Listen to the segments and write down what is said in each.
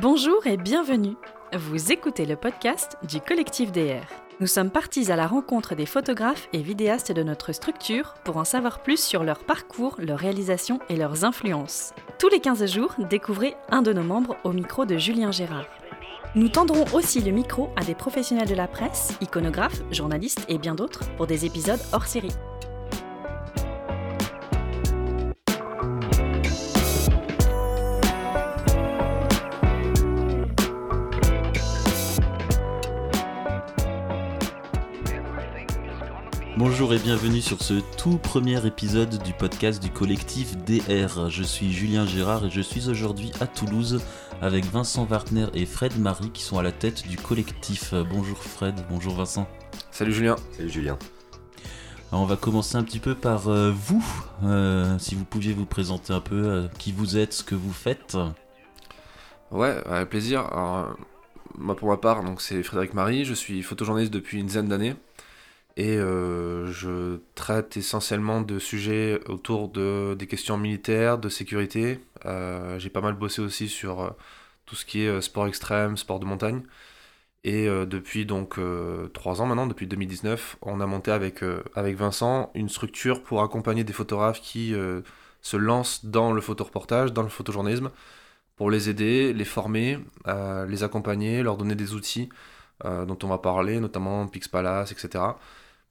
Bonjour et bienvenue. Vous écoutez le podcast du collectif DR. Nous sommes partis à la rencontre des photographes et vidéastes de notre structure pour en savoir plus sur leur parcours, leurs réalisations et leurs influences. Tous les 15 jours, découvrez un de nos membres au micro de Julien Gérard. Nous tendrons aussi le micro à des professionnels de la presse, iconographes, journalistes et bien d'autres pour des épisodes hors série. Bonjour et bienvenue sur ce tout premier épisode du podcast du collectif DR. Je suis Julien Gérard et je suis aujourd'hui à Toulouse avec Vincent Wartner et Fred Marie qui sont à la tête du collectif. Bonjour Fred, bonjour Vincent. Salut Julien. Salut Julien. Alors on va commencer un petit peu par euh, vous. Euh, si vous pouviez vous présenter un peu euh, qui vous êtes, ce que vous faites. Ouais, avec plaisir. Alors, moi pour ma part, donc c'est Frédéric Marie, je suis photojournaliste depuis une dizaine d'années et euh, je traite essentiellement de sujets autour de, des questions militaires, de sécurité. Euh, j'ai pas mal bossé aussi sur euh, tout ce qui est sport extrême, sport de montagne. Et depuis donc trois ans maintenant, depuis 2019, on a monté avec, avec Vincent une structure pour accompagner des photographes qui se lancent dans le photoreportage, dans le photojournalisme, pour les aider, les former, les accompagner, leur donner des outils dont on va parler, notamment Pixpalace, etc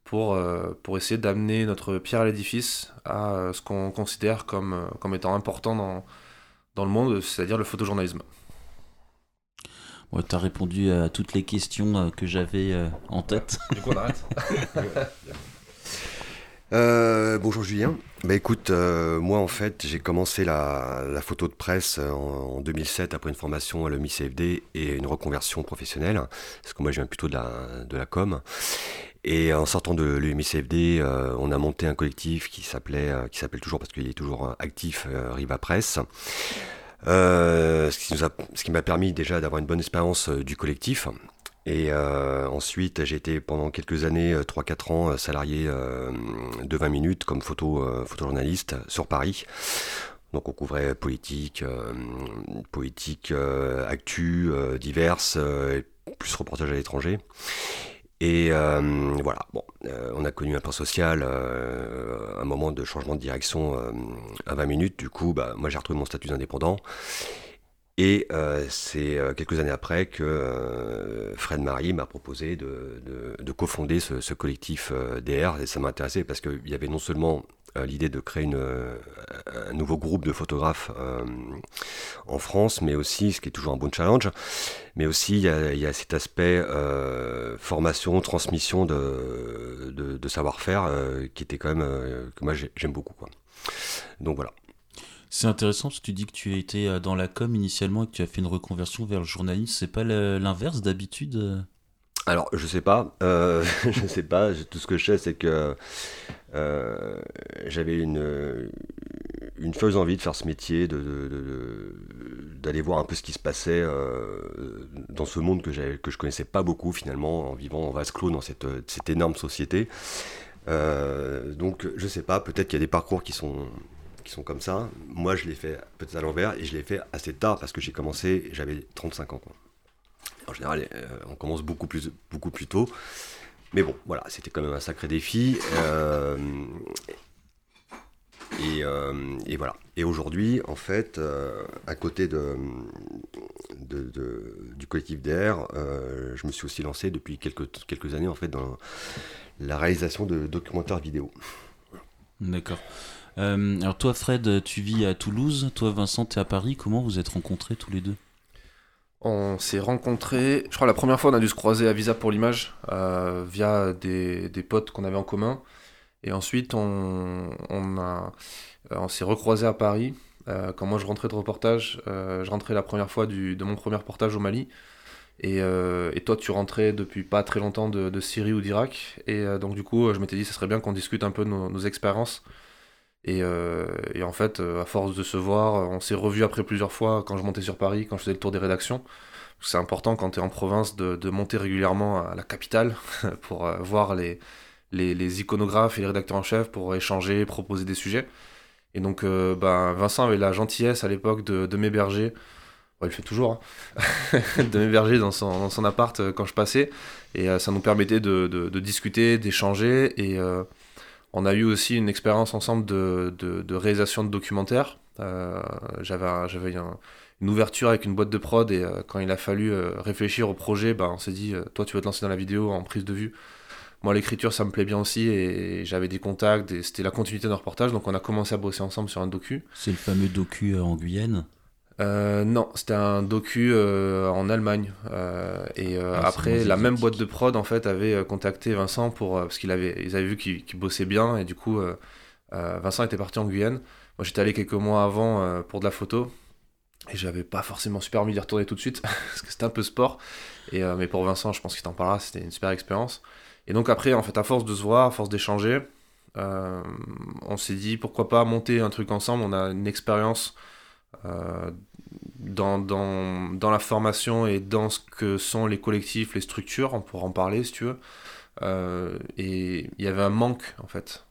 pour, euh, pour essayer d'amener notre pierre à l'édifice à euh, ce qu'on considère comme, euh, comme étant important dans, dans le monde, c'est-à-dire le photojournalisme. Ouais, tu as répondu à toutes les questions que j'avais en tête. Du coup, on arrête. bonjour Julien. Bah écoute, moi en fait j'ai commencé la, la, photo de presse en, 2007 après une formation à l'EMI CFD et une reconversion professionnelle, parce que moi je viens plutôt de la, de la com. Et en sortant de l'UMICFD, euh, on a monté un collectif qui s'appelait, euh, qui s'appelle toujours parce qu'il est toujours actif, euh, Riva Presse. ce qui m'a permis déjà d'avoir une bonne expérience du collectif. Et ensuite, j'ai été pendant quelques années, 3-4 ans, salarié de 20 minutes comme photo, photojournaliste sur Paris. Donc on couvrait politique, politique, actu, diverses, plus reportage à l'étranger. Et euh, voilà, bon, euh, on a connu un plan social, euh, un moment de changement de direction à 20 minutes. Du coup, bah, moi j'ai retrouvé mon statut d'indépendant. Et c'est quelques années après que Fred Marie m'a proposé de, de, cofonder ce, ce collectif DR. Et ça m'a intéressé parce qu'il y avait non seulement euh, l'idée de créer euh, un nouveau groupe de photographes euh, en France, mais aussi, ce qui est toujours un bon challenge, mais aussi il y a, cet aspect formation, transmission de, de, savoir-faire qui était quand même, que moi j'aime beaucoup. Quoi. Donc voilà. C'est intéressant parce que tu dis que tu été dans la com initialement et que tu as fait une reconversion vers le journalisme. C'est pas l'inverse d'habitude alors, je sais pas. Euh, je sais pas. Tout ce que je sais, c'est que euh, j'avais une, une fausse envie de faire ce métier, d'aller voir un peu ce qui se passait euh, dans ce monde que, que je connaissais pas beaucoup finalement, en vivant en vase clos dans cette, cette énorme société. donc, je sais pas. Peut-être qu'il y a des parcours qui sont comme ça. Moi, je l'ai fait peut-être à l'envers et je l'ai fait assez tard parce que j'ai commencé, j'avais 35 ans. En général, euh, on commence beaucoup plus, beaucoup plus tôt. Mais bon, voilà, c'était quand même un sacré défi. Euh, euh, et, voilà. Et aujourd'hui, en fait, à côté du collectif DR, je me suis aussi lancé depuis quelques, quelques années en fait dans la réalisation de documentaires vidéo. D'accord. alors toi, Fred, tu vis à Toulouse. Toi, Vincent, tu es à Paris. Comment vous êtes rencontrés tous les deux? On s'est rencontrés, je crois la première fois on a dû se croiser à Visa pour l'image euh, via des, potes qu'on avait en commun. Et ensuite on, euh, s'est recroisés à Paris. Euh, quand moi je rentrais de reportage, je rentrais la première fois de mon premier reportage au Mali. Et, toi tu rentrais depuis pas très longtemps de, Syrie ou d'Irak. Et donc du coup je m'étais dit ce serait bien qu'on discute un peu nos expériences. Et, et, en fait, à force de se voir, on s'est revu après plusieurs fois quand je montais sur Paris, quand je faisais le tour des rédactions. C'est important quand tu es en province de, de, monter régulièrement à la capitale pour euh, voir les, les, iconographes et les rédacteurs en chef pour échanger, proposer des sujets. Et donc, euh, ben, Vincent avait la gentillesse à l'époque de, m'héberger il fait toujours, hein. de m'héberger dans son, dans son appart quand je passais. Et ça nous permettait de, de, discuter, d'échanger. Et on a eu aussi une expérience ensemble de, réalisation de documentaires. j'avais j'avais une ouverture avec une boîte de prod et quand il a fallu réfléchir au projet, ben, on s'est dit, toi tu vas te lancer dans la vidéo en prise de vue moi l'écriture ça me plaît bien aussi et j'avais des contacts et c'était la continuité d'un reportage donc on a commencé à bosser ensemble sur un docu. C'est le fameux docu euh, en Guyane euh, non, c'était un docu euh, en Allemagne. et ah, après, la même boîte de prod en fait avait contacté Vincent pour parce qu'ils avaient ils avaient vu qu'il bossait bien et du coup Vincent était parti en Guyane. Moi j'étais allé quelques mois avant pour de la photo et j'avais pas forcément super envie d'y retourner tout de suite parce que c'était un peu sport. Et mais pour Vincent, je pense qu'il t'en parlera, c'était une super expérience. Et donc après, en fait, à force de se voir, à force d'échanger, euh, on s'est dit pourquoi pas monter un truc ensemble. On a une expérience euh, dans, dans, dans, la formation et dans ce que sont les collectifs, les structures. On pourra en parler si tu veux. Euh, et il y avait un manque en fait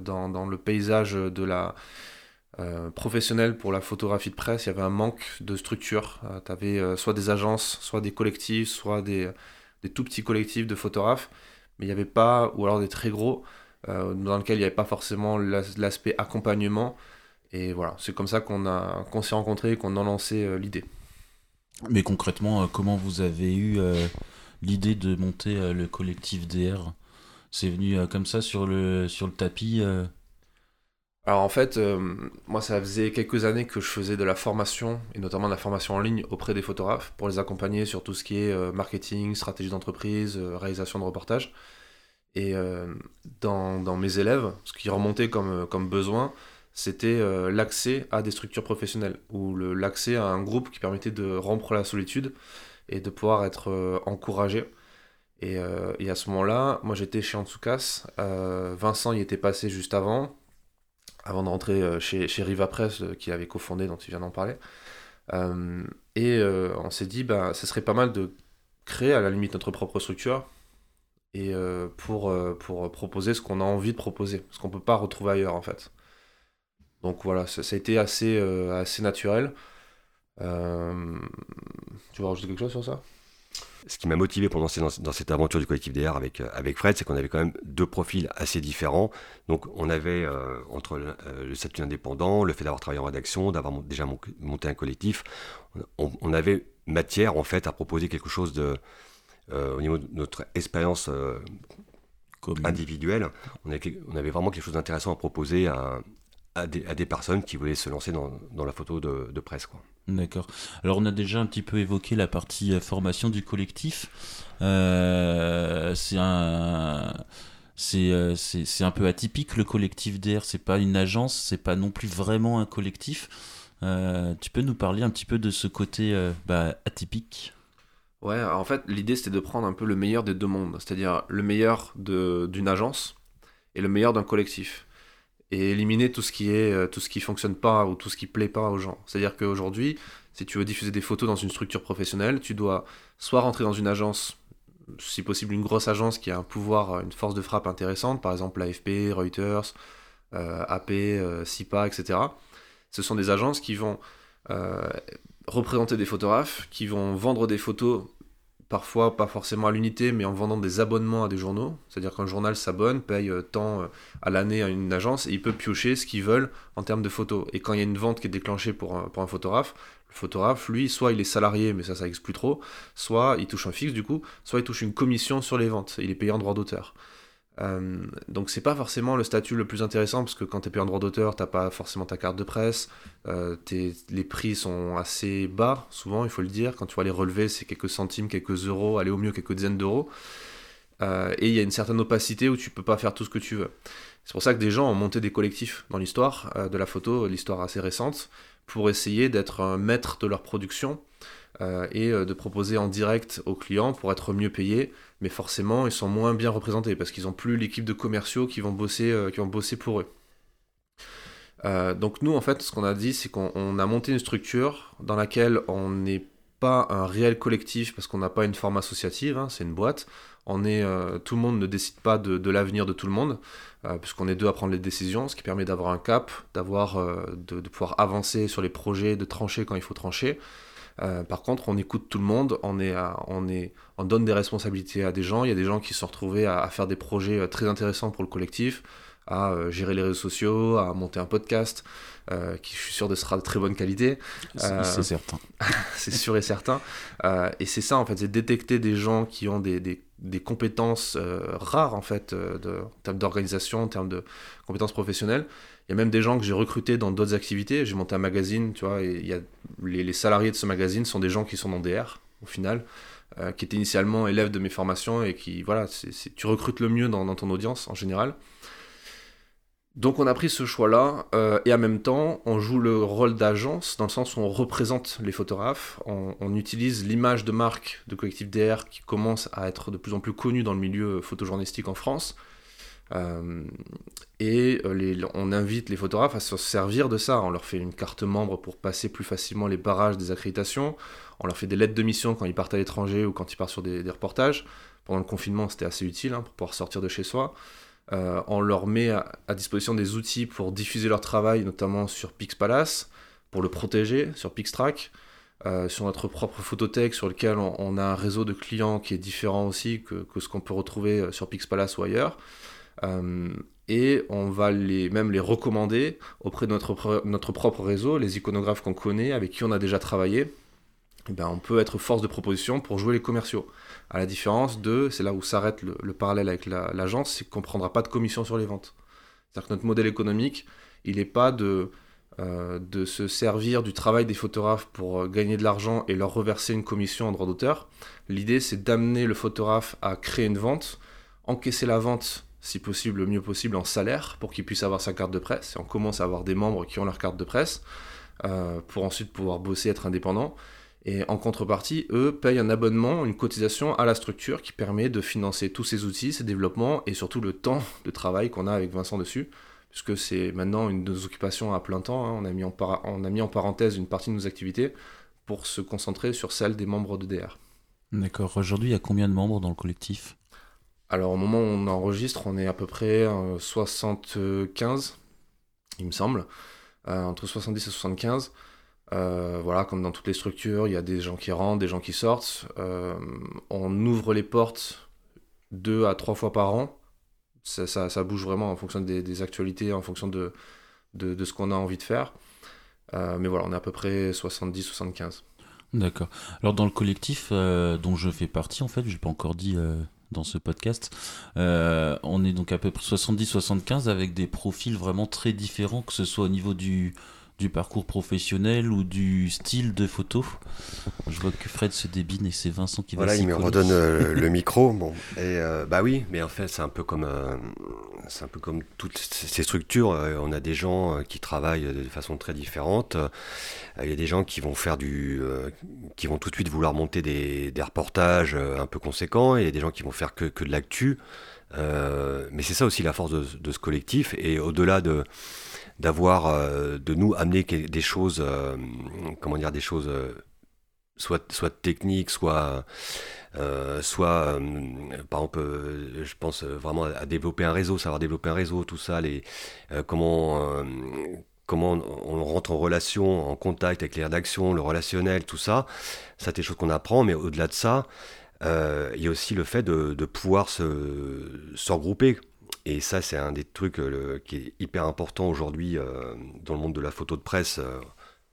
dans, dans, le paysage de la professionnelle pour la photographie de presse. Il y avait un manque de structure. tu avais soit des agences, soit des collectifs, soit des, des tout petits collectifs de photographes mais il n'y avait pas, ou alors des très gros, euh, dans lesquels il n'y avait pas forcément l'aspect accompagnement. Et voilà, c'est comme ça qu'on a qu'on s'est rencontrés et qu'on a lancé euh, l'idée. Mais concrètement, euh, comment vous avez eu l'idée de monter le collectif DR C'est venu comme ça sur le, sur le tapis alors en fait, euh, moi ça faisait quelques années que je faisais de la formation, et notamment de la formation en ligne auprès des photographes, pour les accompagner sur tout ce qui est euh, marketing, stratégie d'entreprise, euh, réalisation de reportages. Et dans, dans, mes élèves, ce qui remontait comme, comme besoin, c'était l'accès à des structures professionnelles, ou l'accès à un groupe qui permettait de rompre la solitude et de pouvoir être encouragé. Et, et, à ce moment-là, moi j'étais chez Antsukas, Vincent y était passé juste avant, avant de rentrer euh, chez, chez Riva Press, euh, qui avait cofondé, dont tu viens d'en parler. Euh, et on s'est dit, bah, ce serait pas mal de créer à la limite notre propre structure et pour, pour proposer ce qu'on a envie de proposer, ce qu'on peut pas retrouver ailleurs en fait. Donc voilà, ça, a été assez, assez naturel. tu veux rajouter quelque chose sur ça? Ce qui m'a motivé pour lancer dans, cette aventure du collectif DR avec, euh, avec Fred, c'est qu'on avait quand même deux profils assez différents. Donc on avait, euh, entre euh, le, statut indépendant, le fait d'avoir travaillé en rédaction, d'avoir déjà monté un collectif, on, avait matière en fait à proposer quelque chose de, au niveau de notre expérience individuelle, on avait, on avait, vraiment quelque chose d'intéressant à proposer à, à, des, à, des, personnes qui voulaient se lancer dans, dans la photo de, de presse. Quoi. D'accord. Alors on a déjà un petit peu évoqué la partie euh, formation du collectif. Euh, c'est un euh, c'est c'est un peu atypique le collectif DR. C'est pas une agence, c'est pas non plus vraiment un collectif. tu peux nous parler un petit peu de ce côté bah, atypique? Ouais, en fait l'idée c'était de prendre un peu le meilleur des deux mondes, c'est-à-dire le meilleur d'une agence et le meilleur d'un collectif et éliminer tout ce qui est euh, tout ce qui fonctionne pas ou tout ce qui plaît pas aux gens. C'est-à-dire qu'aujourd'hui, si tu veux diffuser des photos dans une structure professionnelle, tu dois soit rentrer dans une agence, si possible une grosse agence qui a un pouvoir, une force de frappe intéressante, par exemple l'AFP, Reuters, euh, AP, euh, SIPA, etc. Ce sont des agences qui vont représenter des photographes, qui vont vendre des photos parfois pas forcément à l'unité, mais en vendant des abonnements à des journaux. C'est-à-dire qu'un journal s'abonne, paye euh, tant euh, à l'année à une agence, et il peut piocher ce qu'ils veulent en termes de photos. Et quand il y a une vente qui est déclenchée pour un, photographe, le photographe, lui, soit il est salarié, mais ça, ça n'existe plus trop, soit il touche un fixe du coup, soit il touche une commission sur les ventes, il est payé en droit d'auteur. Euh, donc c'est pas forcément le statut le plus intéressant parce que quand t'es payé en droit d'auteur, t'as pas forcément ta carte de presse, euh, les prix sont assez bas souvent, il faut le dire. Quand tu vas les relever, c'est quelques centimes, quelques euros, aller au mieux quelques dizaines d'euros. Euh, et il y a une certaine opacité où tu peux pas faire tout ce que tu veux. C'est pour ça que des gens ont monté des collectifs dans l'histoire de la photo, l'histoire assez récente, pour essayer d'être un maître de leur production et de proposer en direct aux clients pour être mieux payés, mais forcément ils sont moins bien représentés parce qu'ils n'ont plus l'équipe de commerciaux qui vont bosser, euh, qui vont bosser pour eux. donc nous en fait ce qu'on a dit c'est qu'on a monté une structure dans laquelle on n'est pas un réel collectif parce qu'on n'a pas une forme associative, hein, c'est une boîte. On est, tout le monde ne décide pas de, l'avenir de tout le monde, puisqu'on est deux à prendre les décisions, ce qui permet d'avoir un cap, d'avoir, de, pouvoir avancer sur les projets, de trancher quand il faut trancher. Par contre, on écoute tout le monde, on, est, on, est, on donne des responsabilités à des gens. Il y a des gens qui se sont retrouvés à, faire des projets très intéressants pour le collectif, à gérer les réseaux sociaux, à monter un podcast, qui je suis sûr de sera de très bonne qualité. C'est certain. c'est sûr et certain. et c'est ça, en fait, c'est détecter des gens qui ont des, des, des compétences rares, en fait, de, en termes d'organisation, en termes de compétences professionnelles il y a même des gens que j'ai recrutés dans d'autres activités. J'ai monté un magazine, tu vois, et y a les, salariés de ce magazine sont des gens qui sont dans DR, au final, euh, qui étaient initialement élèves de mes formations et qui, voilà, tu recrutes le mieux dans, ton audience en général. Donc on a pris ce choix-là, euh, et en même temps, on joue le rôle d'agence, dans le sens où on représente les photographes, on, utilise l'image de marque de Collectif DR qui commence à être de plus en plus connue dans le milieu photojournalistique en France, euh, et euh, on invite les photographes à se servir de ça. On leur fait une carte membre pour passer plus facilement les barrages des accréditations. On leur fait des lettres de mission quand ils partent à l'étranger ou quand ils partent sur des, reportages. Pendant le confinement, c'était assez utile hein, pour pouvoir sortir de chez soi. Euh, on leur met à, disposition des outils pour diffuser leur travail, notamment sur Pixpalace, pour le protéger, sur Pixtrack, sur notre propre photothèque, sur lequel on, a un réseau de clients qui est différent aussi que, que ce qu'on peut retrouver sur Pixpalace ou ailleurs. Euh, et on va les, même les recommander auprès de notre, notre propre réseau, les iconographes qu'on connaît, avec qui on a déjà travaillé. Eh ben, on peut être force de proposition pour jouer les commerciaux. À la différence de, c'est là où s'arrête le, parallèle avec l'agence, c'est qu'on ne prendra pas de commission sur les ventes. C'est-à-dire que notre modèle économique, il n'est pas de, euh, de se servir du travail des photographes pour euh, gagner de l'argent et leur reverser une commission en droit d'auteur. L'idée, c'est d'amener le photographe à créer une vente, encaisser la vente si possible, le mieux possible en salaire pour qu'il puisse avoir sa carte de presse. Et on commence à avoir des membres qui ont leur carte de presse euh, pour ensuite pouvoir bosser, être indépendant. Et en contrepartie, eux payent un abonnement, une cotisation à la structure qui permet de financer tous ces outils, ces développements et surtout le temps de travail qu'on a avec Vincent dessus, puisque c'est maintenant une de nos occupations à plein temps. Hein. On, a mis en on en parenthèse une partie de nos activités pour se concentrer sur celle des membres de DR. D'accord. Aujourd'hui, il y a combien de membres dans le collectif? Alors au moment où on enregistre, on est à peu près 75, euh, il me semble, euh, entre 70 et 75. Euh, voilà, comme dans toutes les structures, il y a des gens qui rentrent, des gens qui sortent. on ouvre les portes deux à trois fois par an. Ça, bouge vraiment en fonction des, actualités, en fonction de, de, ce qu'on a envie de faire. mais voilà, on est à peu près 70-75. D'accord. Alors dans le collectif dont je fais partie, en fait, je n'ai pas encore dit dans ce podcast. Euh, on est donc à peu près 70-75 avec des profils vraiment très différents, que ce soit au niveau du, du parcours professionnel ou du style de photo. Je vois que Fred se débine et c'est Vincent qui va Voilà, il me redonne euh, le micro. Bon, et euh, bah oui, mais en fait, c'est un peu comme euh, c'est un peu comme toutes ces structures. on a des gens qui travaillent de façon très différente. Il y a des gens qui vont faire du, qui vont tout de suite vouloir monter des, des reportages un peu conséquents. Et il y a des gens qui vont faire que, que de l'actu. mais c'est ça aussi la force de, de ce collectif. Et au-delà de d'avoir euh, de nous amener des choses euh, comment dire des choses euh, soit soit techniques soit soit par exemple je pense vraiment à développer un réseau savoir développer un réseau tout ça les comment comment on rentre en relation, en contact avec les rédactions, le relationnel, tout ça, ça c'est des choses qu'on apprend, mais au-delà de ça, il y a aussi le fait de, pouvoir se, se regrouper. Et ça, c'est un des trucs euh, qui est hyper important aujourd'hui euh, dans le monde de la photo de presse euh,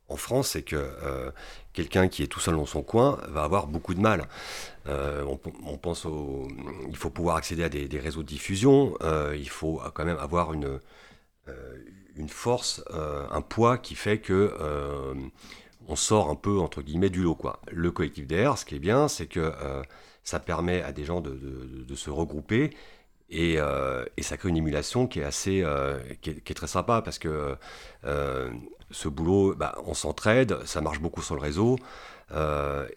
en France, c'est que quelqu'un qui est tout seul dans son coin va avoir beaucoup de mal. On, pense il faut pouvoir accéder à des, réseaux de diffusion, il faut quand même avoir une, une force, un poids qui fait que on sort un peu entre guillemets du lot. Le collectif DR, ce qui est bien, c'est que ça permet à des gens de se regrouper euh, et, ça crée une émulation qui est assez, euh, qui, est, très sympa parce que euh, ce boulot, bah, on s'entraide, ça marche beaucoup sur le réseau,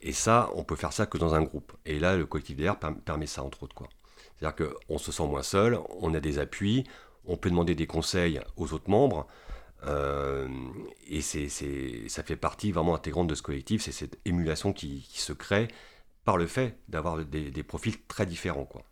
et ça, on peut faire ça que dans un groupe. Et là, le collectif DR permet ça entre autres. C'est-à-dire qu'on se sent moins seul, on a des appuis, on peut demander des conseils aux autres membres. et c'est, ça fait partie vraiment intégrante de ce collectif, c'est cette émulation qui, se crée par le fait d'avoir des, des profils très différents. Quoi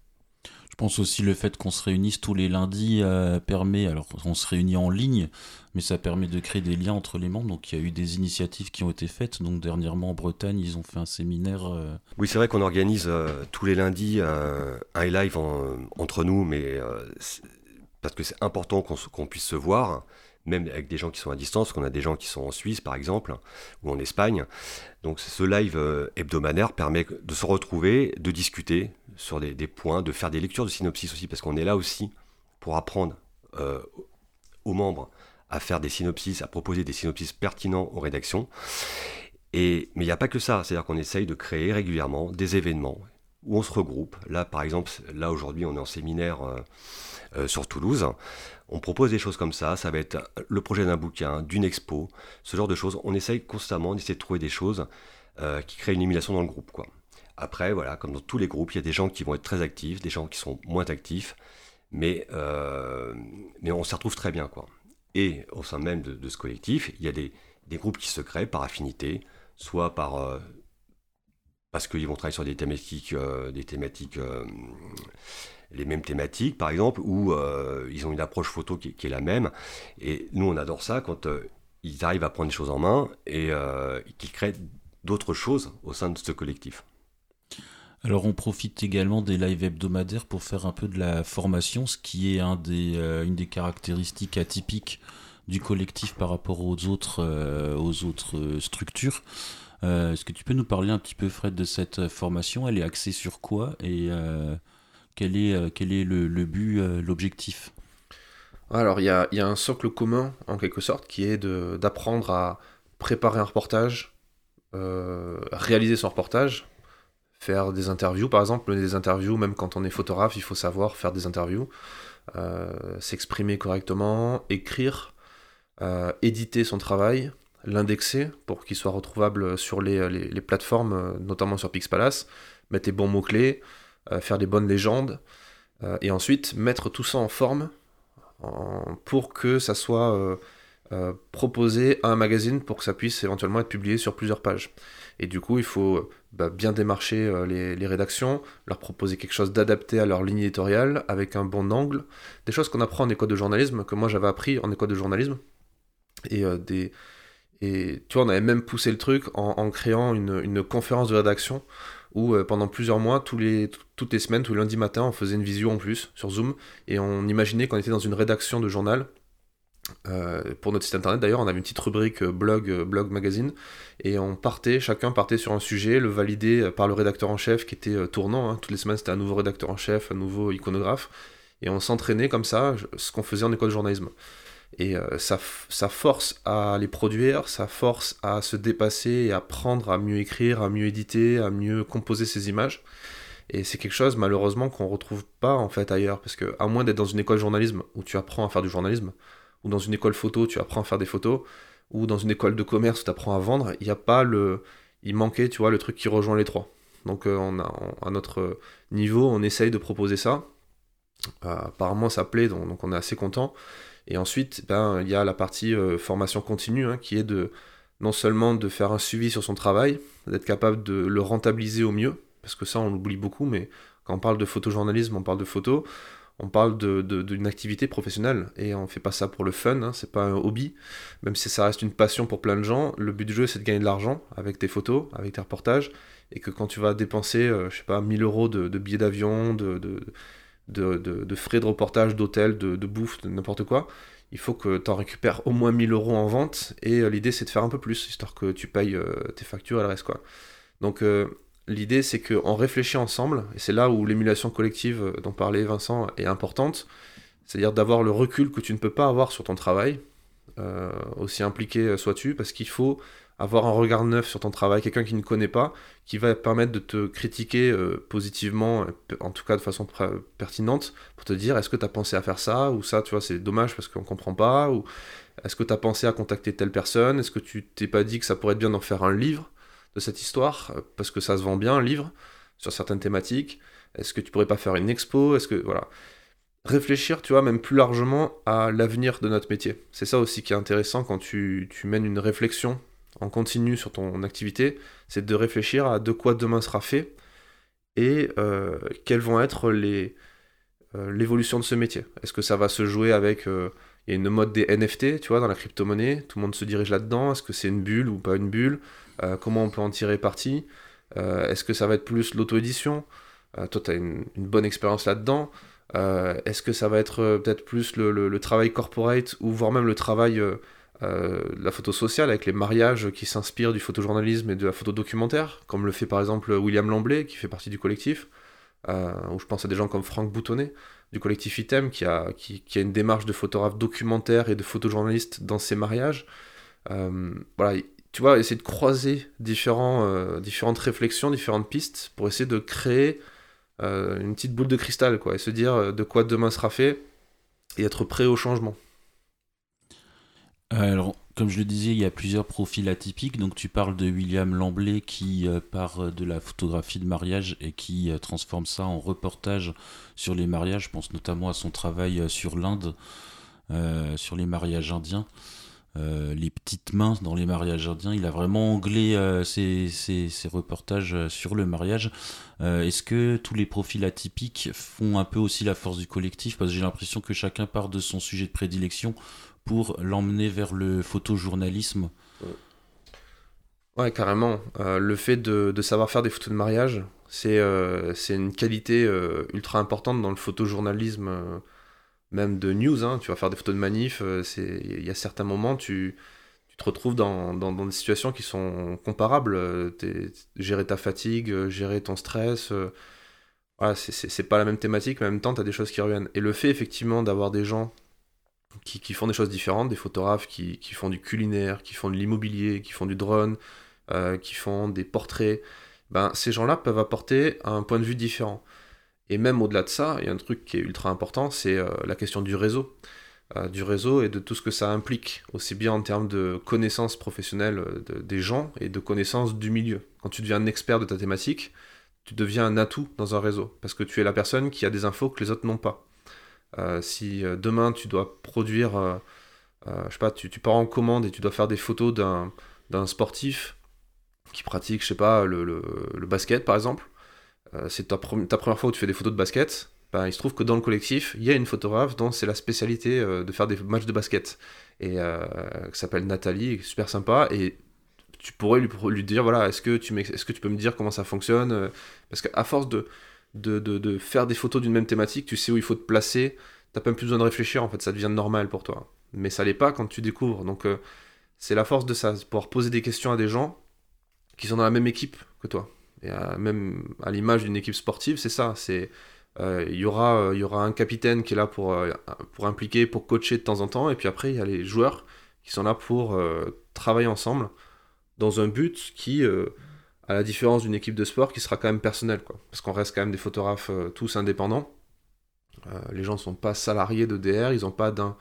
pense aussi le fait qu'on se réunisse tous les lundis euh, permet, alors on se réunit en ligne, mais ça permet de créer des liens entre les membres. Donc il y a eu des initiatives qui ont été faites. Donc dernièrement en Bretagne, ils ont fait un séminaire. Euh, oui, c'est vrai qu'on organise euh, tous les lundis un live entre nous, mais parce que c'est important qu'on puisse se voir même avec des gens qui sont à distance, qu'on a des gens qui sont en Suisse par exemple, ou en Espagne. Donc ce live hebdomadaire permet de se retrouver, de discuter sur des, points, de faire des lectures de synopsis aussi, parce qu'on est là aussi pour apprendre euh, aux membres à faire des synopsis, à proposer des synopsis pertinents aux rédactions. Et, mais il n'y a pas que ça, c'est-à-dire qu'on essaye de créer régulièrement des événements où on se regroupe. Là, par exemple, là aujourd'hui, on est en séminaire euh, sur Toulouse. On propose des choses comme ça, ça va être le projet d'un bouquin, d'une expo, ce genre de choses. On essaye constamment d'essayer de trouver des choses euh, qui créent une émulation dans le groupe. Quoi. Après, voilà, comme dans tous les groupes, il y a des gens qui vont être très actifs, des gens qui sont moins actifs, mais, euh, mais on s'y retrouve très bien. Quoi. Et au sein même de, ce collectif, il y a des, groupes qui se créent par affinité, soit par... Euh, parce qu'ils vont travailler sur des thématiques, des thématiques les mêmes thématiques, par exemple, ou euh, ils ont une approche photo qui, est la même. Et nous, on adore ça quand euh, ils arrivent à prendre les choses en main et euh, qu'ils créent d'autres choses au sein de ce collectif. Alors on profite également des lives hebdomadaires pour faire un peu de la formation, ce qui est des, une des caractéristiques atypiques du collectif par rapport aux autres, aux autres structures. Est-ce que tu peux nous parler un petit peu, Fred, de cette formation? Elle est axée sur quoi et quel est, euh, le, but, euh, l'objectif? Alors, il y a, un socle commun, en quelque sorte, qui est d'apprendre à préparer un reportage, euh, réaliser son reportage, faire des interviews, par exemple, des interviews, même quand on est photographe, il faut savoir faire des interviews, s'exprimer correctement, écrire, éditer son travail, l'indexer pour qu'il soit retrouvable sur les, les, plateformes, notamment sur Pixpalace, mettre les bons mots-clés, euh, faire des bonnes légendes, euh, et ensuite mettre tout ça en forme pour que ça soit euh, proposé à un magazine pour que ça puisse éventuellement être publié sur plusieurs pages. Et du coup, il faut bah, bien démarcher les, rédactions, leur proposer quelque chose d'adapté à leur ligne éditoriale, avec un bon angle, des choses qu'on apprend en école de journalisme, que moi j'avais appris en école de journalisme, et des... Et tu vois, on avait même poussé le truc en, créant une, une, conférence de rédaction où euh, pendant plusieurs mois, toutes les semaines, tous les lundis matin, on faisait une visio en plus sur Zoom. Et on imaginait qu'on était dans une rédaction de journal. Euh, pour notre site internet d'ailleurs, on avait une petite rubrique euh, blog, blog magazine et on partait, chacun partait sur un sujet, le validé par le rédacteur en chef qui était tournant. Hein. Toutes les semaines, c'était un nouveau rédacteur en chef, un nouveau iconographe et on s'entraînait comme ça, ce qu'on faisait en école de journalisme. Et euh, ça, force à les produire, ça force à se dépasser et à apprendre à mieux écrire, à mieux éditer, à mieux composer ses images. Et c'est quelque chose malheureusement qu'on retrouve pas en fait ailleurs, parce que à moins d'être dans une école de journalisme où tu apprends à faire du journalisme, ou dans une école photo tu apprends à faire des photos, ou dans une école de commerce tu apprends à vendre, il n'y a pas le, il manquait tu vois le truc qui rejoint les trois. Donc euh, on a, à notre niveau on essaye de proposer ça. Euh, apparemment ça plaît donc, donc on est assez content. Et ensuite, ben, il y a la partie euh, formation continue, hein, qui est de non seulement de faire un suivi sur son travail, d'être capable de le rentabiliser au mieux, parce que ça on l'oublie beaucoup, mais quand on parle de photojournalisme, on parle de photo, on parle d'une activité professionnelle, et on fait pas ça pour le fun, hein, c'est pas un hobby, même si ça reste une passion pour plein de gens, le but du jeu c'est de gagner de l'argent avec tes photos, avec tes reportages, et que quand tu vas dépenser, euh, je sais pas, 1000 euros de, billets d'avion, de frais de reportage, d'hôtel, de, bouffe, de n'importe quoi, il faut que tu en récupères au moins 1000 euros en vente, et euh, l'idée c'est de faire un peu plus, histoire que tu payes euh, tes factures et le reste. Quoi. Donc l'idée c'est qu'on réfléchit ensemble, et c'est là où l'émulation collective dont parlait Vincent est importante, c'est-à-dire d'avoir le recul que tu ne peux pas avoir sur ton travail, aussi impliqué sois-tu, parce qu'il faut avoir un regard neuf sur ton travail, quelqu'un qui ne connaît pas, qui va permettre de te critiquer euh, positivement, en tout cas de façon pertinente, pour te dire est-ce que tu as pensé à faire ça, ou ça, tu vois, c'est dommage parce qu'on comprend pas, ou est-ce que tu as pensé à contacter telle personne, est-ce que tu t'es pas dit que ça pourrait être bien d'en faire un livre de cette histoire, parce que ça se vend bien, un livre, sur certaines thématiques, est-ce que tu pourrais pas faire une expo, est-ce que, voilà réfléchir, tu vois, même plus largement à l'avenir de notre métier. C'est ça aussi qui est intéressant quand tu, tu mènes une réflexion en continu sur ton activité, c'est de réfléchir à de quoi demain sera fait et euh, quels vont être les, l'évolution de ce métier Est-ce que ça va se jouer avec il y a une mode des NFT, tu vois, dans la crypto-monnaie. Tout le monde se dirige là-dedans. Est-ce que c'est une bulle ou pas une bulle? euh, Comment on peut en tirer parti? Euh, Est-ce que ça va être plus l'auto-édition? Euh, Toi, tu as une, bonne expérience là-dedans. Est-ce que ça va être peut-être plus le, travail corporate ou voire même le travail, la photo sociale avec les mariages qui s'inspirent du photojournalisme et de la photo documentaire, comme le fait par exemple William Lamblay qui fait partie du collectif, ou je pense à des gens comme Franck Boutonnet du collectif Item qui a, qui, a une démarche de photographe documentaire et de photojournaliste dans ses mariages. Euh, voilà, tu vois, essayer de croiser euh, différentes réflexions, différentes pistes pour essayer de créer euh, une petite boule de cristal, quoi, et se dire de quoi demain sera fait et être prêt au changement. Alors, comme je le disais, il y a plusieurs profils atypiques. Donc, tu parles de William Lamblay qui euh, part de la photographie de mariage et qui euh, transforme ça en reportage sur les mariages. Je pense notamment à son travail euh, sur l'Inde, sur les mariages indiens. Les petites mains dans les mariages indiens. Il a vraiment anglais ses, ses, reportages sur le mariage. Est-ce que tous les profils atypiques font un peu aussi la force du collectif? Parce que j'ai l'impression que chacun part de son sujet de prédilection pour l'emmener vers le photojournalisme. Ouais, carrément. Euh, le fait de, savoir faire des photos de mariage, c'est euh, une qualité euh, ultra importante dans le photojournalisme, même de news. Hein. Tu vas faire des photos de manif, il y a certains moments, tu, tu te retrouves dans, dans, des situations qui sont comparables. gérer ta fatigue, gérer ton stress. voilà, c'est pas la même thématique, mais en même temps, tu as des choses qui reviennent. Et le fait, effectivement, d'avoir des gens qui, font des choses différentes, des photographes qui, font du culinaire, qui font de l'immobilier, qui font du drone, euh, qui font des portraits, ben, ces gens-là peuvent apporter un point de vue différent. Et même au-delà de ça, il y a un truc qui est ultra important, c'est euh, la question du réseau. Euh, du réseau et de tout ce que ça implique, aussi bien en termes de connaissances professionnelles des gens et de connaissances du milieu. Quand tu deviens un expert de ta thématique, tu deviens un atout dans un réseau, parce que tu es la personne qui a des infos que les autres n'ont pas. Euh, si euh, demain tu dois produire, euh, je sais pas, tu, pars en commande et tu dois faire des photos d'un sportif qui pratique, je sais pas, le, le, basket par exemple, c'est ta, première fois où tu fais des photos de basket, ben, il se trouve que dans le collectif, il y a une photographe dont c'est la spécialité de faire des matchs de basket. Et qui s'appelle Nathalie, super sympa. Et tu pourrais lui, dire voilà, est-ce que, tu est-ce que tu peux me dire comment ça fonctionne Parce qu'à force de, de, de, faire des photos d'une même thématique, tu sais où il faut te placer, t'as pas plus besoin de réfléchir, en fait, ça devient normal pour toi. Mais ça l'est pas quand tu découvres. Donc, euh, c'est la force de ça, pouvoir poser des questions à des gens qui sont dans la même équipe que toi. Et même à l'image d'une équipe sportive, c'est ça. C'est euh, il y, aura, euh, il y aura un capitaine qui est là pour, pour impliquer, pour coacher de temps en temps, et puis après, il y a les joueurs qui sont là pour travailler ensemble dans un but qui à la différence d'une équipe de sport qui sera quand même personnelle, quoi. Parce qu'on reste quand même des photographes euh, tous indépendants. Euh, les gens ne sont pas salariés de DR, ils ont pas d'un.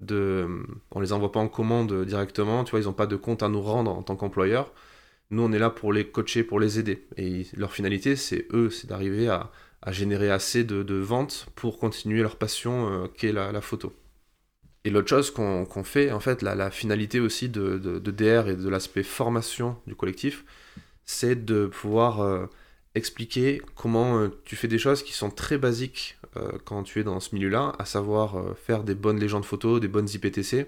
De, on les envoie pas en commande directement, tu vois, ils n'ont pas de compte à nous rendre en tant qu'employeur. Nous, on est là pour les coacher, pour les aider. Et leur finalité, c'est eux, c'est d'arriver à, générer assez de, ventes pour continuer leur passion euh, qui est la, photo. Et l'autre chose qu'on fait, en fait, la, finalité aussi de, DR et de l'aspect formation du collectif, c'est de pouvoir euh, expliquer comment euh, tu fais des choses qui sont très basiques quand tu es dans ce milieu-là, à savoir faire des bonnes légendes photos, des bonnes IPTC,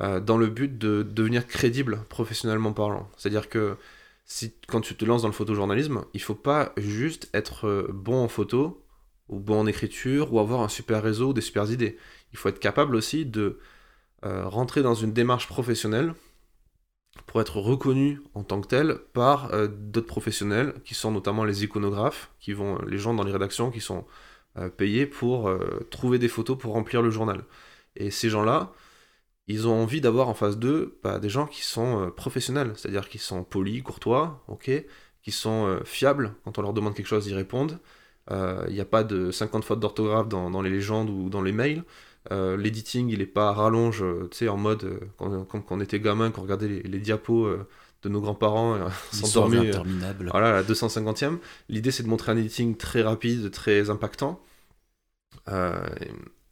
dans le but de devenir crédible professionnellement parlant. C'est-à-dire que si, quand tu te lances dans le photojournalisme, il faut pas juste être bon en photo, ou bon en écriture, ou avoir un super réseau ou des super idées. Il faut être capable aussi de rentrer dans une démarche professionnelle pour être reconnu en tant que tel par euh, d'autres professionnels qui sont notamment les iconographes, qui vont les gens dans les rédactions qui sont euh, payés pour euh, trouver des photos pour remplir le journal. Et ces gens-là, ils ont envie d'avoir en face d'eux bah, des gens qui sont professionnels, c'est-à-dire qui sont polis, courtois, ok, qui sont fiables quand on leur demande quelque chose, ils répondent. Il n'y a pas de 50 fautes d'orthographe dans, dans, les légendes ou dans les mails. Euh, l'editing, il est pas à rallonge, euh, tu sais, en mode, euh, quand, quand, on était gamin, qu'on regardait les, diapos de nos grands-parents s'endormir. Voilà, la 250e. L'idée, c'est de montrer un editing très rapide, très impactant.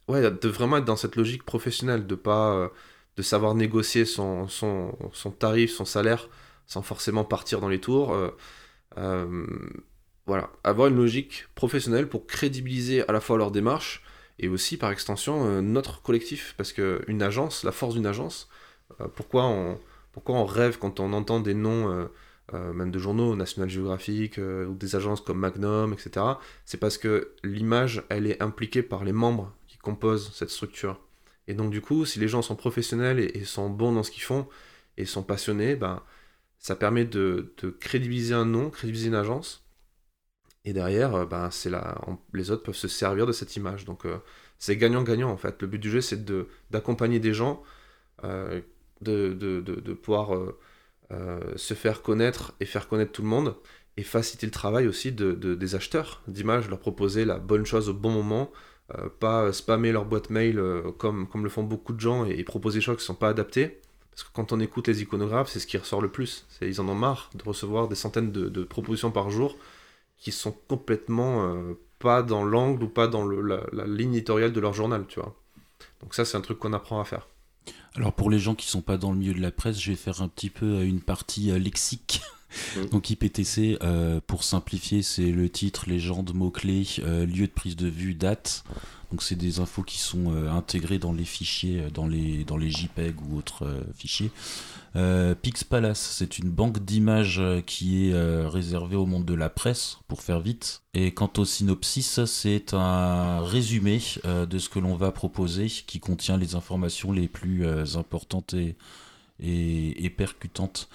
Ouais, de vraiment être dans cette logique professionnelle, de pas de savoir négocier son, son, son, tarif, son salaire, sans forcément partir dans les tours. voilà, avoir une logique professionnelle pour crédibiliser à la fois leur démarche et aussi par extension notre collectif. Parce qu'une agence, la force d'une agence, pourquoi, on, pourquoi on rêve quand on entend des noms euh, même de journaux, National Geographic, euh, ou des agences comme Magnum, etc., c'est parce que l'image, elle est impliquée par les membres qui composent cette structure. Et donc du coup, si les gens sont professionnels et, sont bons dans ce qu'ils font, et sont passionnés, ben, ça permet de, crédibiliser un nom, crédibiliser une agence, et derrière, euh, ben, c'est les autres peuvent se servir de cette image. Donc c'est gagnant-gagnant en fait. Le but du jeu, c'est d'accompagner des gens, de, de, pouvoir euh, se faire connaître et faire connaître tout le monde, et faciliter le travail aussi de, des acheteurs d'images, leur proposer la bonne chose au bon moment, euh, pas spammer leur boîte mail euh, comme, comme le font beaucoup de gens et, proposer des choses qui ne sont pas adaptées. Parce que quand on écoute les iconographes, c'est ce qui ressort le plus. Ils en ont marre de recevoir des centaines de, propositions par jour qui sont complètement pas dans l'angle ou pas dans la, la, ligne éditoriale de leur journal, tu vois. Donc ça, c'est un truc qu'on apprend à faire. Alors pour les gens qui sont pas dans le milieu de la presse, je vais faire un petit peu euh, une partie euh, lexique. Donc IPTC, euh, pour simplifier, c'est le titre, légende, mots-clés, lieu de prise de vue, date. Donc c'est des infos qui sont intégrées dans les fichiers, dans les, dans JPEG ou autres fichiers. Euh, Pixpalace, c'est une banque d'images euh, qui est euh, réservée au monde de la presse, pour faire vite. Et quant au synopsis, c'est un résumé de ce que l'on va proposer, qui contient les informations les plus importantes et, et, percutantes.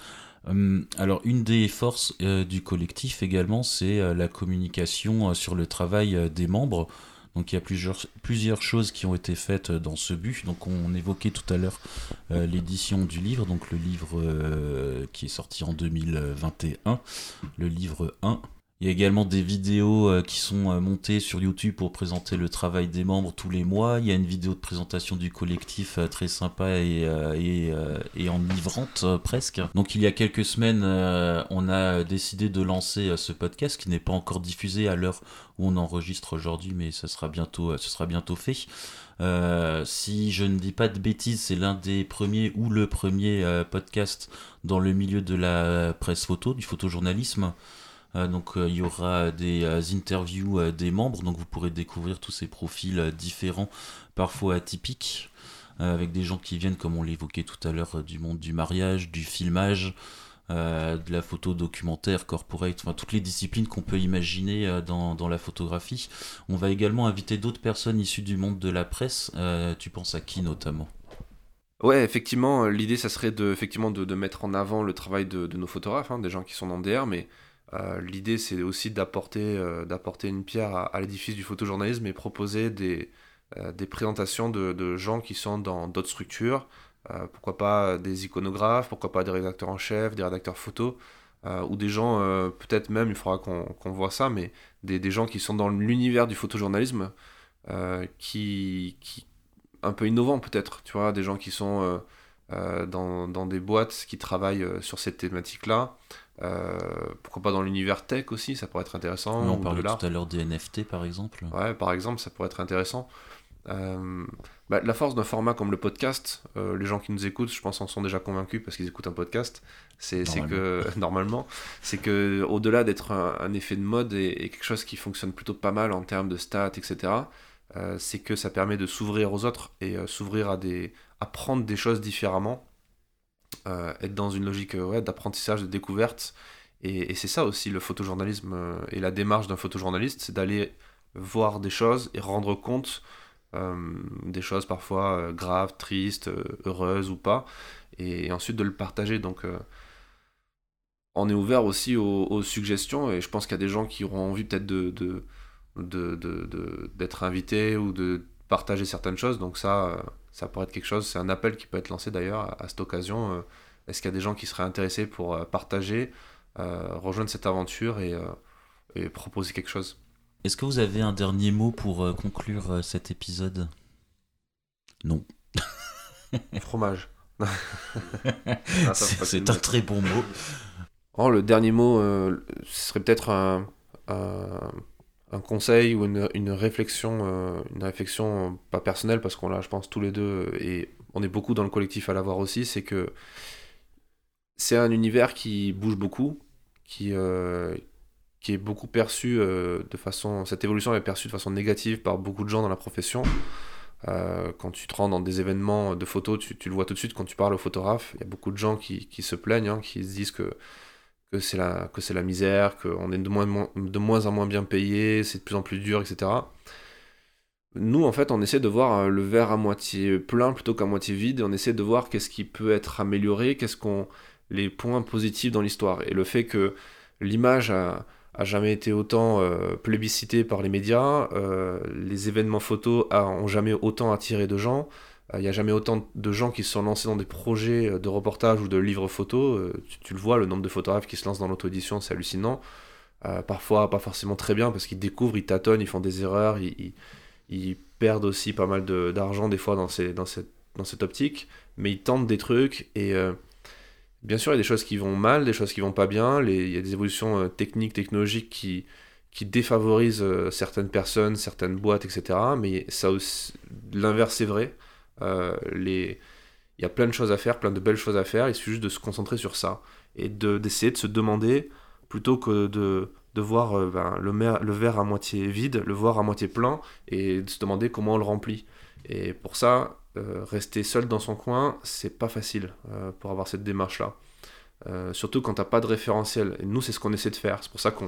Hum, alors, une des forces du collectif également, c'est la communication sur le travail des membres. Donc il y a plusieurs, plusieurs choses qui ont été faites euh, dans ce but. Donc on évoquait tout à l'heure euh, l'édition du livre, donc le livre euh, qui est sorti en 2021, le livre 1, il y a également des vidéos euh, qui sont euh, montées sur YouTube pour présenter le travail des membres tous les mois. Il y a une vidéo de présentation du collectif euh, très sympa et, enivrante presque. Donc il y a quelques semaines, on a décidé de lancer ce podcast qui n'est pas encore diffusé à l'heure où on enregistre aujourd'hui, mais sera bientôt, ce sera bientôt fait. si je ne dis pas de bêtises, c'est l'un des premiers ou le premier podcast dans le milieu de la presse photo, du photojournalisme. Euh, donc euh, il y aura des euh, interviews des membres, donc vous pourrez découvrir tous ces profils différents, parfois atypiques, avec des gens qui viennent, comme on l'évoquait tout à l'heure, du monde du mariage, du filmage, de la photo documentaire, corporate, enfin toutes les disciplines qu'on peut imaginer dans, la photographie. On va également inviter d'autres personnes issues du monde de la presse. tu penses à qui notamment? Ouais, effectivement, l'idée, ça serait de, effectivement, de, mettre en avant le travail de, nos photographes, hein, des gens qui sont dans DR, mais euh, l'idée, c'est aussi d'apporter euh, d'apporter une pierre à, l'édifice du photojournalisme et proposer des, euh, des présentations de, gens qui sont dans d'autres structures. pourquoi pas des iconographes, pourquoi pas des rédacteurs en chef, des rédacteurs photo, ou des gens, peut-être même, il faudra qu'on voit ça, mais des, des, gens qui sont dans l'univers du photojournalisme, qui, qui, un peu innovants peut-être, tu vois, des gens qui sont dans, dans, des boîtes qui travaillent sur cette thématique-là. Euh, pourquoi pas dans l'univers tech aussi, ça pourrait être intéressant. on parlait tout à l'heure des NFT par exemple. Ouais, par exemple, ça pourrait être intéressant. Euh, bah, la force d'un format comme le podcast, euh, les gens qui nous écoutent, je pense, en sont déjà convaincus parce qu'ils écoutent un podcast. C'est que normalement, c'est que au-delà d'être un, effet de mode et, quelque chose qui fonctionne plutôt pas mal en termes de stats, etc. c'est que ça permet de s'ouvrir aux autres et s'ouvrir à des, à prendre des choses différemment euh, être dans une logique euh, d'apprentissage, de découverte. Et, c'est ça aussi le photojournalisme euh, et la démarche d'un photojournaliste, c'est d'aller voir des choses et rendre compte des choses parfois graves, tristes, heureuses ou pas, et, ensuite de le partager. Donc on est ouvert aussi aux, suggestions et je pense qu'il y a des gens qui auront envie peut-être de, d'être invités ou de partager certaines choses. Donc ça, ça pourrait être quelque chose, c'est un appel qui peut être lancé d'ailleurs à, cette occasion. Euh, est-ce qu'il y a des gens qui seraient intéressés pour euh, partager, euh, rejoindre cette aventure et, proposer quelque chose? Est-ce que vous avez un dernier mot pour conclure cet épisode? Non. Fromage. Ah, c'est un très bon mot. Oh, le dernier mot, ce serait peut-être un, un conseil ou une, une réflexion, euh, une réflexion pas personnelle parce qu'on l'a, je pense, tous les deux et on est beaucoup dans le collectif à l'avoir aussi, c'est que c'est un univers qui bouge beaucoup, qui, euh, qui est beaucoup perçue de façon. Cette évolution est perçue de façon négative par beaucoup de gens dans la profession. quand tu te rends dans des événements de photos, tu, le vois tout de suite quand tu parles aux photographes. Il y a beaucoup de gens qui, se plaignent, hein, qui se disent que que c'est la, que c'est la misère, qu'on est de moins, de moins en moins bien payé, c'est de plus en plus dur, etc. Nous, en fait, on essaie de voir euh, le verre à moitié plein plutôt qu'à moitié vide, et on essaie de voir qu'est-ce qui peut être amélioré, qu'est-ce qu'on les points positifs dans l'histoire. Et le fait que l'image a, a jamais été autant euh, plébiscitée par les médias, euh, les événements photos a, ont jamais autant attiré de gens, il euh, n'y a jamais autant de gens qui se sont lancés dans des projets euh, de reportage ou de livres photos. Euh, tu, le vois, le nombre de photographes qui se lancent dans l'auto-édition, c'est hallucinant. parfois, pas forcément très bien, parce qu'ils découvrent, ils tâtonnent, ils font des erreurs, ils, perdent aussi pas mal d'argent des fois dans, cette, optique, mais ils tentent des trucs et bien sûr, il y a des choses qui vont mal, des choses qui vont pas bien, il y a des évolutions techniques, technologiques qui, défavorisent certaines personnes, certaines boîtes, etc. Mais l'inverse est vrai. Euh. Il y a plein de choses à faire, plein de belles choses à faire, il suffit juste de se concentrer sur ça et d'essayer de, se demander, plutôt que de, de voir euh, ben, le, verre à moitié vide, le voir à moitié plein et de se demander comment on le remplit. Et pour ça, euh, rester seul dans son coin, c'est pas facile pour avoir cette démarche-là. surtout quand t'as pas de référentiel. Et nous, c'est ce qu'on essaie de faire. C'est pour ça qu'il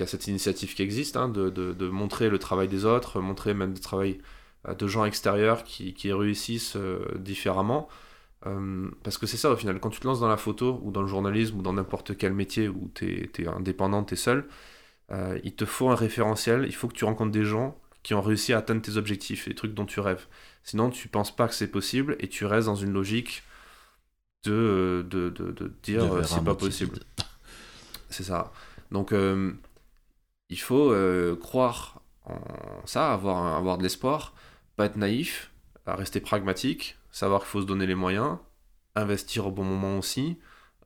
y a cette initiative qui existe, hein, de, de, montrer le travail des autres, montrer même le travail de gens extérieurs qui, qui réussissent euh, différemment. Euh, parce que c'est ça au final, quand tu te lances dans la photo ou dans le journalisme ou dans n'importe quel métier où tu es, indépendant, tu es seul, il te faut un référentiel, il faut que tu rencontres des gens qui ont réussi à atteindre tes objectifs, les trucs dont tu rêves. Sinon, tu penses pas que c'est possible et tu restes dans une logique de, de, de, de dire c'est pas possible. C'est ça. Donc, il faut croire en ça, avoir, avoir de l'espoir pas être naïf, à rester pragmatique, savoir qu'il faut se donner les moyens, investir au bon moment aussi,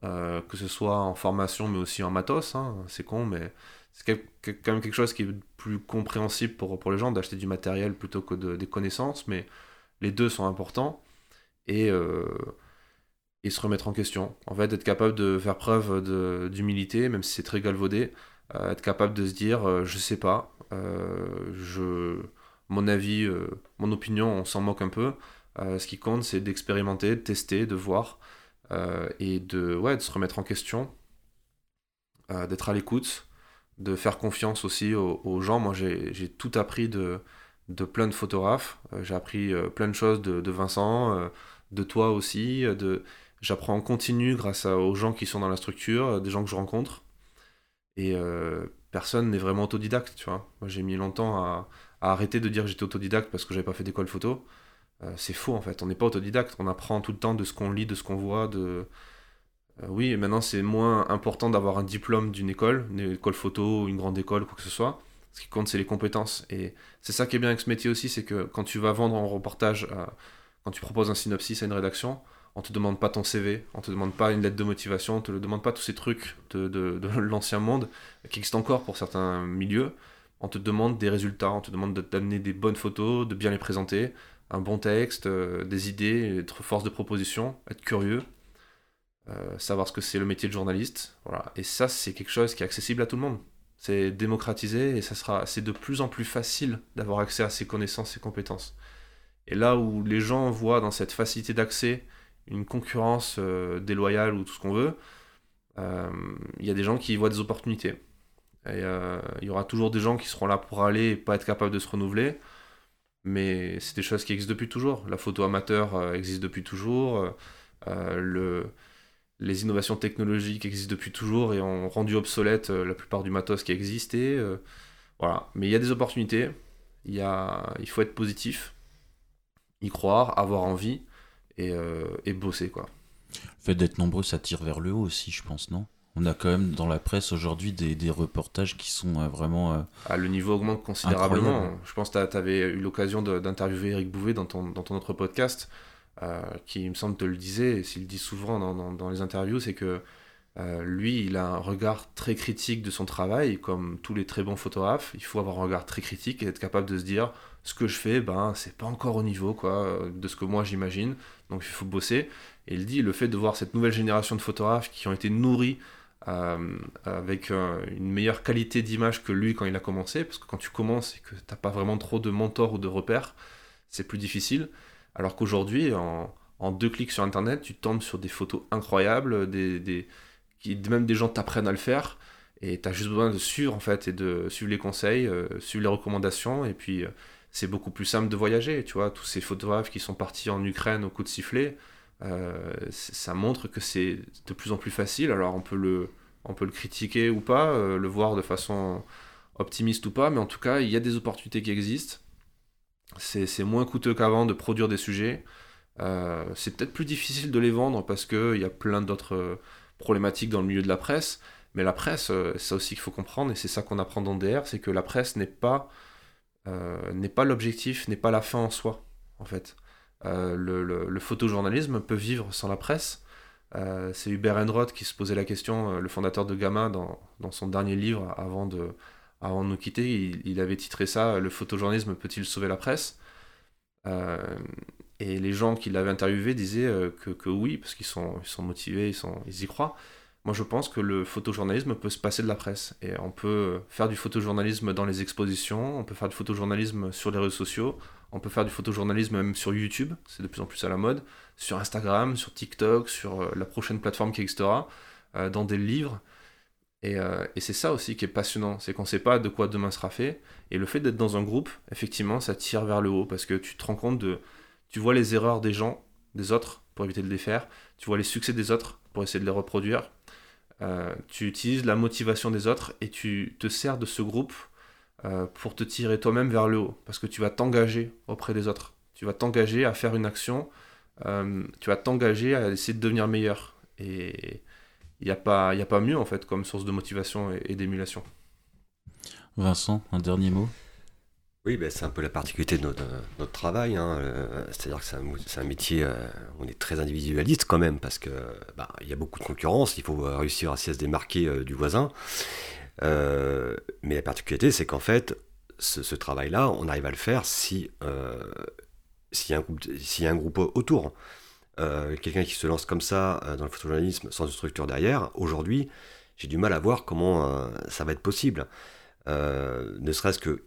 euh, que ce soit en formation mais aussi en matos, hein, c'est con, mais c'est quand même quelque chose qui est plus compréhensible pour, pour les gens d'acheter du matériel plutôt que des connaissances, mais les deux sont importants et, euh, et se remettre en question. En fait, être capable de faire preuve d'humilité, même si c'est très galvaudé, euh, être capable de se dire je sais pas, je mon avis, euh, mon opinion, on s'en moque un peu. Euh, ce qui compte, c'est d'expérimenter, de tester, de voir euh, et de, ouais, de se remettre en question, d'être à l'écoute, de faire confiance aussi aux, gens. Moi, j'ai tout appris de, de plein de photographes. j'ai appris plein de choses de, Vincent, de toi aussi. De... J'apprends en continu grâce aux gens qui sont dans la structure, des gens que je rencontre. Et personne n'est vraiment autodidacte, tu vois. Moi, j'ai mis longtemps à, à arrêter de dire j'étais autodidacte parce que j'avais pas fait d'école photo. Euh, c'est faux en fait, on n'est pas autodidacte, on apprend tout le temps de ce qu'on lit, de ce qu'on voit, de... Euh, oui, maintenant c'est moins important d'avoir un diplôme d'une école, une école photo, une grande école, quoi que ce soit. Ce qui compte, c'est les compétences. Et c'est ça qui est bien avec ce métier aussi, c'est que quand tu vas vendre un reportage, euh, quand tu proposes un synopsis à une rédaction, on te demande pas ton CV, on te demande pas une lettre de motivation, on te demande pas tous ces trucs de l'ancien monde qui existent encore pour certains milieux on te demande des résultats, on te demande d'amener des bonnes photos, de bien les présenter, un bon texte, euh, des idées, être force de proposition, être curieux, euh, savoir ce que c'est le métier de journaliste. Voilà. Et ça, c'est quelque chose qui est accessible à tout le monde. C'est démocratisé et ça sera, c'est de plus en plus facile d'avoir accès à ces connaissances, ces compétences. Et là où les gens voient dans cette facilité d'accès une concurrence euh, déloyale ou tout ce qu'on veut, il y a des gens qui voient des opportunités. Euh, il y aura toujours des gens qui seront là pour aller et pas être capables de se renouveler. Mais c'est des choses qui existent depuis toujours. La photo amateur euh, existe depuis toujours. Euh, le, les innovations technologiques existent depuis toujours et ont rendu obsolète la plupart du matos qui existait. voilà. Mais il y a des opportunités. Il faut être positif, y croire, avoir envie et, et bosser. Quoi. Le fait d'être nombreux, ça tire vers le haut aussi, je pense, non? On a quand même dans la presse aujourd'hui des, reportages qui sont euh, vraiment. Euh, ah, le niveau augmente considérablement. Je pense que tu avais eu l'occasion d'interviewer Eric Bouvet dans ton, dans ton autre podcast, euh, qui, il me semble, te le disait, et s'il le dit souvent dans, dans, les interviews, c'est que lui, il a un regard très critique de son travail, comme tous les très bons photographes. Il faut avoir un regard très critique et être capable de se dire ce que je fais, ben, c'est pas encore au niveau quoi, de ce que moi j'imagine, donc il faut bosser. Et il dit le fait de voir cette nouvelle génération de photographes qui ont été nourris avec une meilleure qualité d'image que lui quand il a commencé, parce que quand tu commences et que tu n'as pas vraiment trop de mentors ou de repères, c'est plus difficile. Alors qu'aujourd'hui, en, deux clics sur Internet, tu tombes sur des photos incroyables, des, même des gens t'apprennent à le faire, et tu as juste besoin de suivre en fait, et de suivre les conseils, euh, suivre les recommandations, et puis euh, c'est beaucoup plus simple de voyager, tu vois, tous ces photographes qui sont partis en Ukraine au coup de sifflet, euh, ça montre que c'est de plus en plus facile, alors on peut le, on peut le critiquer ou pas, le voir de façon optimiste ou pas, mais en tout cas, il y a des opportunités qui existent, c'est moins coûteux qu'avant de produire des sujets. Euh, c'est peut-être plus difficile de les vendre parce qu'il y a plein d'autres euh, problématiques dans le milieu de la presse. Mais la presse, euh, ça aussi qu'il faut comprendre, et c'est ça qu'on apprend dans DR, c'est que la presse n'est pas, n'est pas l'objectif, n'est pas la fin en soi, en fait. Le, photojournalisme peut vivre sans la presse. c'est Hubert Enroth qui se posait la question, le fondateur de Gamma, dans, son dernier livre, avant de, avant de nous quitter, il, avait titré ça Le photojournalisme peut-il sauver la presse? Euh, Et les gens qui l'avaient interviewé disaient euh, que, oui, parce qu'ils sont, motivés, ils y croient. Moi, je pense que le photojournalisme peut se passer de la presse. Et on peut faire du photojournalisme dans les expositions, on peut faire du photojournalisme sur les réseaux sociaux, on peut faire du photojournalisme même sur YouTube, c'est de plus en plus à la mode, sur Instagram, sur TikTok, sur euh, la prochaine plateforme qui existera, dans des livres. Euh, et, c'est ça aussi qui est passionnant, c'est qu'on ne sait pas de quoi demain sera fait. Et le fait d'être dans un groupe, effectivement, ça tire vers le haut parce que tu te rends compte de. Tu vois les erreurs des gens, des autres, pour éviter de les faire. Tu vois les succès des autres pour essayer de les reproduire. Euh, tu utilises la motivation des autres et tu te sers de ce groupe euh, pour te tirer toi-même vers le haut. Parce que tu vas t'engager auprès des autres. Tu vas t'engager à faire une action. tu vas t'engager à essayer de devenir meilleur. Et il n'y a, pas, a pas mieux en fait comme source de motivation et, d'émulation. Vincent, un dernier mot? Oui, ben, c'est un peu la particularité de notre, notre travail. Hein. Euh, c'est-à-dire que c'est un, un, métier, euh, on est très individualiste quand même, parce qu'il bah, y a beaucoup de concurrence, il faut réussir à se démarquer euh, du voisin. Mais la particularité, c'est qu'en fait, ce, travail-là, on arrive à le faire si s'il y, a un groupe autour. Euh, quelqu'un qui se lance comme ça euh, dans le photojournalisme sans une structure derrière, aujourd'hui, j'ai du mal à voir comment euh, ça va être possible. ne serait-ce que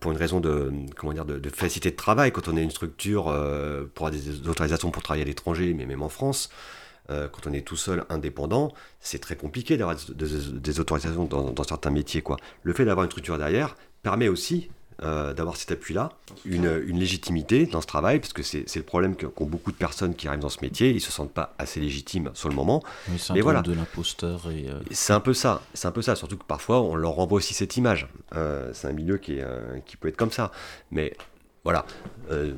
pour une raison de, comment dire, de, facilité de travail, quand on est une structure pour avoir des autorisations pour travailler à l'étranger, mais même en France, quand on est tout seul indépendant, c'est très compliqué d'avoir des, autorisations dans, dans, certains métiers. Quoi. Le fait d'avoir une structure derrière permet aussi euh, d'avoir cet appui-là, une, légitimité dans ce travail, parce que c'est le problème qu'ont beaucoup de personnes qui arrivent dans ce métier, ils se sentent pas assez légitimes sur le moment. Oui, c'est voilà. de l'imposteur. Et euh, C'est un peu ça, c'est un peu ça, surtout que parfois on leur renvoie aussi cette image. Euh, c'est un milieu qui, est, qui peut être comme ça. Mais voilà,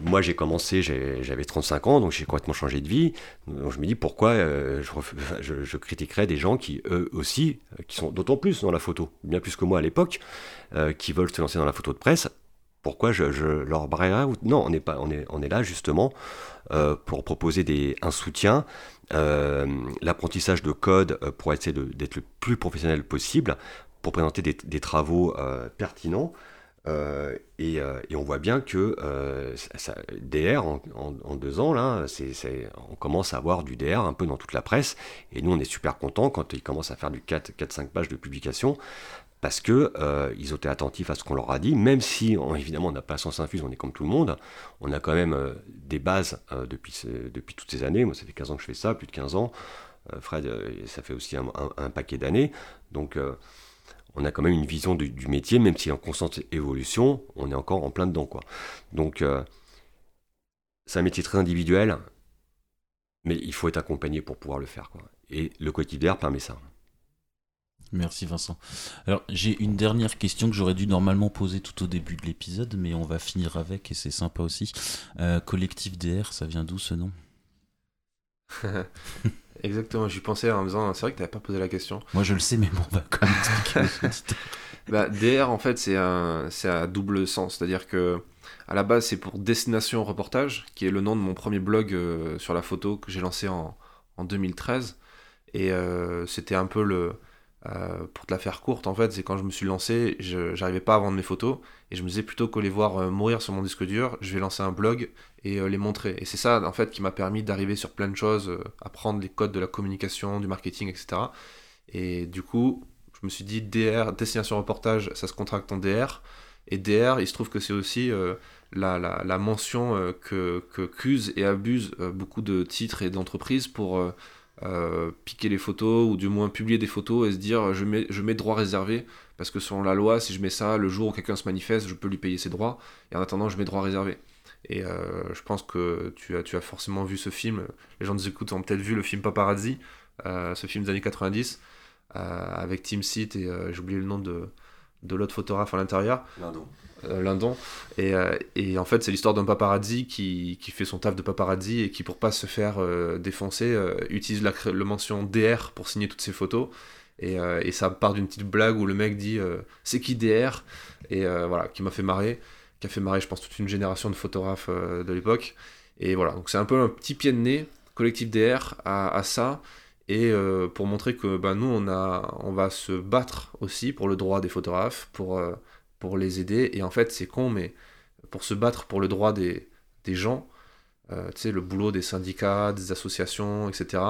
moi j'ai commencé, j'avais 35 ans, donc j'ai complètement changé de vie. Je me dis pourquoi je, je, critiquerais des gens qui, eux aussi, qui sont d'autant plus dans la photo, bien plus que moi à l'époque, euh, qui veulent se lancer dans la photo de presse, pourquoi je, leur braillerais Non, on est, pas, on est, on est là justement euh, pour proposer des, un soutien, euh, l'apprentissage de code pour essayer d'être le plus professionnel possible, pour présenter des travaux pertinents. Et, et, on voit bien que ça, DR, en, deux ans, là, on commence à avoir du DR un peu dans toute la presse. Et nous, on est super contents quand ils commencent à faire du 4-5 pages de publication parce que euh, ils ont été attentifs à ce qu'on leur a dit, même si évidemment on n'a pas sens infuse, on est comme tout le monde, on a quand même euh, des bases euh, depuis, toutes ces années, moi ça fait 15 ans que je fais ça, plus de 15 ans, Fred ça fait aussi un, paquet d'années, donc on a quand même une vision du, métier, même si en constante évolution, on est encore en plein dedans quoi. Donc c'est un métier très individuel, mais il faut être accompagné pour pouvoir le faire quoi. Et le quotidien permet ça. Merci Vincent. Alors j'ai une dernière question que j'aurais dû normalement poser tout au début de l'épisode, mais on va finir avec et c'est sympa aussi. Euh, collectif DR, ça vient d'où ce nom? Exactement, j'y pensais en me disant, c'est vrai que tu n'avais pas posé la question. Moi je le sais, mais bon, on va quand même expliquer bah, DR en fait c'est un, à double sens, c'est-à-dire que à la base c'est pour Destination Reportage, qui est le nom de mon premier blog euh, sur la photo que j'ai lancé en, en 2013. Et euh, c'était un peu le, Euh, pour te la faire courte, en fait, c'est quand je me suis lancé, je j'arrivais pas à vendre mes photos, et je me disais plutôt que les voir mourir sur mon disque dur, je vais lancer un blog et euh, les montrer. Et c'est ça, en fait, qui m'a permis d'arriver sur plein de choses, apprendre les codes de la communication, du marketing, etc. Et du coup, je me suis dit, DR, destination reportage, ça se contracte en DR, et DR, il se trouve que c'est aussi la, la, la, mention que, que qu'usent et abusent beaucoup de titres et d'entreprises pour euh, piquer les photos ou du moins publier des photos et se dire je mets, je mets droit réservé parce que selon la loi, si je mets ça, le jour où quelqu'un se manifeste, je peux lui payer ses droits et en attendant, je mets droit réservé. Et euh, je pense que tu as, tu as forcément vu ce film. Les gens nous écoutent ont peut-être vu le film Paparazzi, euh, ce film des années 90, avec Tim Seat et j'ai oublié le nom de, de l'autre photographe à l'intérieur. Euh, Lindon. Et, euh, et, en fait, c'est l'histoire d'un paparazzi qui, qui, fait son taf de paparazzi et qui, pour pas se faire euh, défoncer, utilise la, le mention DR pour signer toutes ses photos. Et, et ça part d'une petite blague où le mec dit c'est qui DR Et voilà, qui m'a fait marrer, qui a fait marrer, je pense, toute une génération de photographes de l'époque. Et voilà, donc c'est un peu un petit pied de nez, collectif DR, à, ça. Et pour montrer que bah, nous, on, a, on va se battre aussi pour le droit des photographes, pour pour les aider. Et en fait, c'est con, mais pour se battre pour le droit des, des gens, euh, tu sais, le boulot des syndicats, des associations, etc.,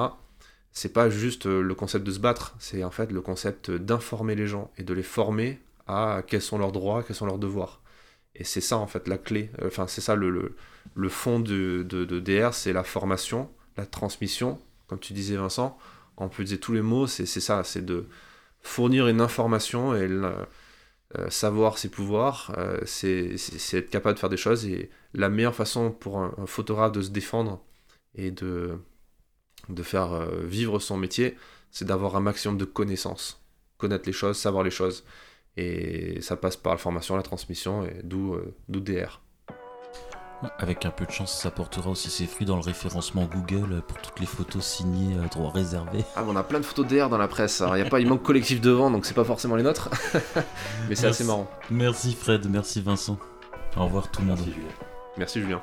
c'est pas juste euh, le concept de se battre, c'est en fait le concept d'informer les gens et de les former à quels sont leurs droits, quels sont leurs devoirs. Et c'est ça, en fait, la clé. Enfin, c'est ça le, fond de, DR, c'est la formation, la transmission, comme tu disais, Vincent. En plus de tous les mots, c'est ça, c'est de fournir une information et euh, savoir ses pouvoirs, euh, c'est être capable de faire des choses. Et la meilleure façon pour un, photographe de se défendre et de, de faire euh, vivre son métier, c'est d'avoir un maximum de connaissances. Connaître les choses, savoir les choses. Et ça passe par la formation, la transmission, et d'où DR. Avec un peu de chance, ça portera aussi ses fruits dans le référencement Google pour toutes les photos signées à droit réservé. Ah, on a plein de photos DR dans la presse. Alors, y a pas, il manque collectif devant, donc c'est pas forcément les nôtres. Mais c'est assez marrant. Merci Fred, merci Vincent. Au revoir tout le monde. Merci Julien. Merci Julien.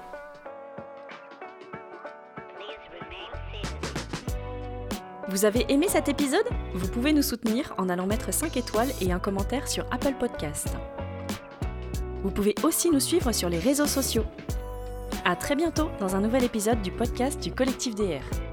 Vous avez aimé cet épisode? Vous pouvez nous soutenir en allant mettre 5 étoiles et un commentaire sur Apple Podcast. Vous pouvez aussi nous suivre sur les réseaux sociaux. À très bientôt dans un nouvel épisode du podcast du collectif DR.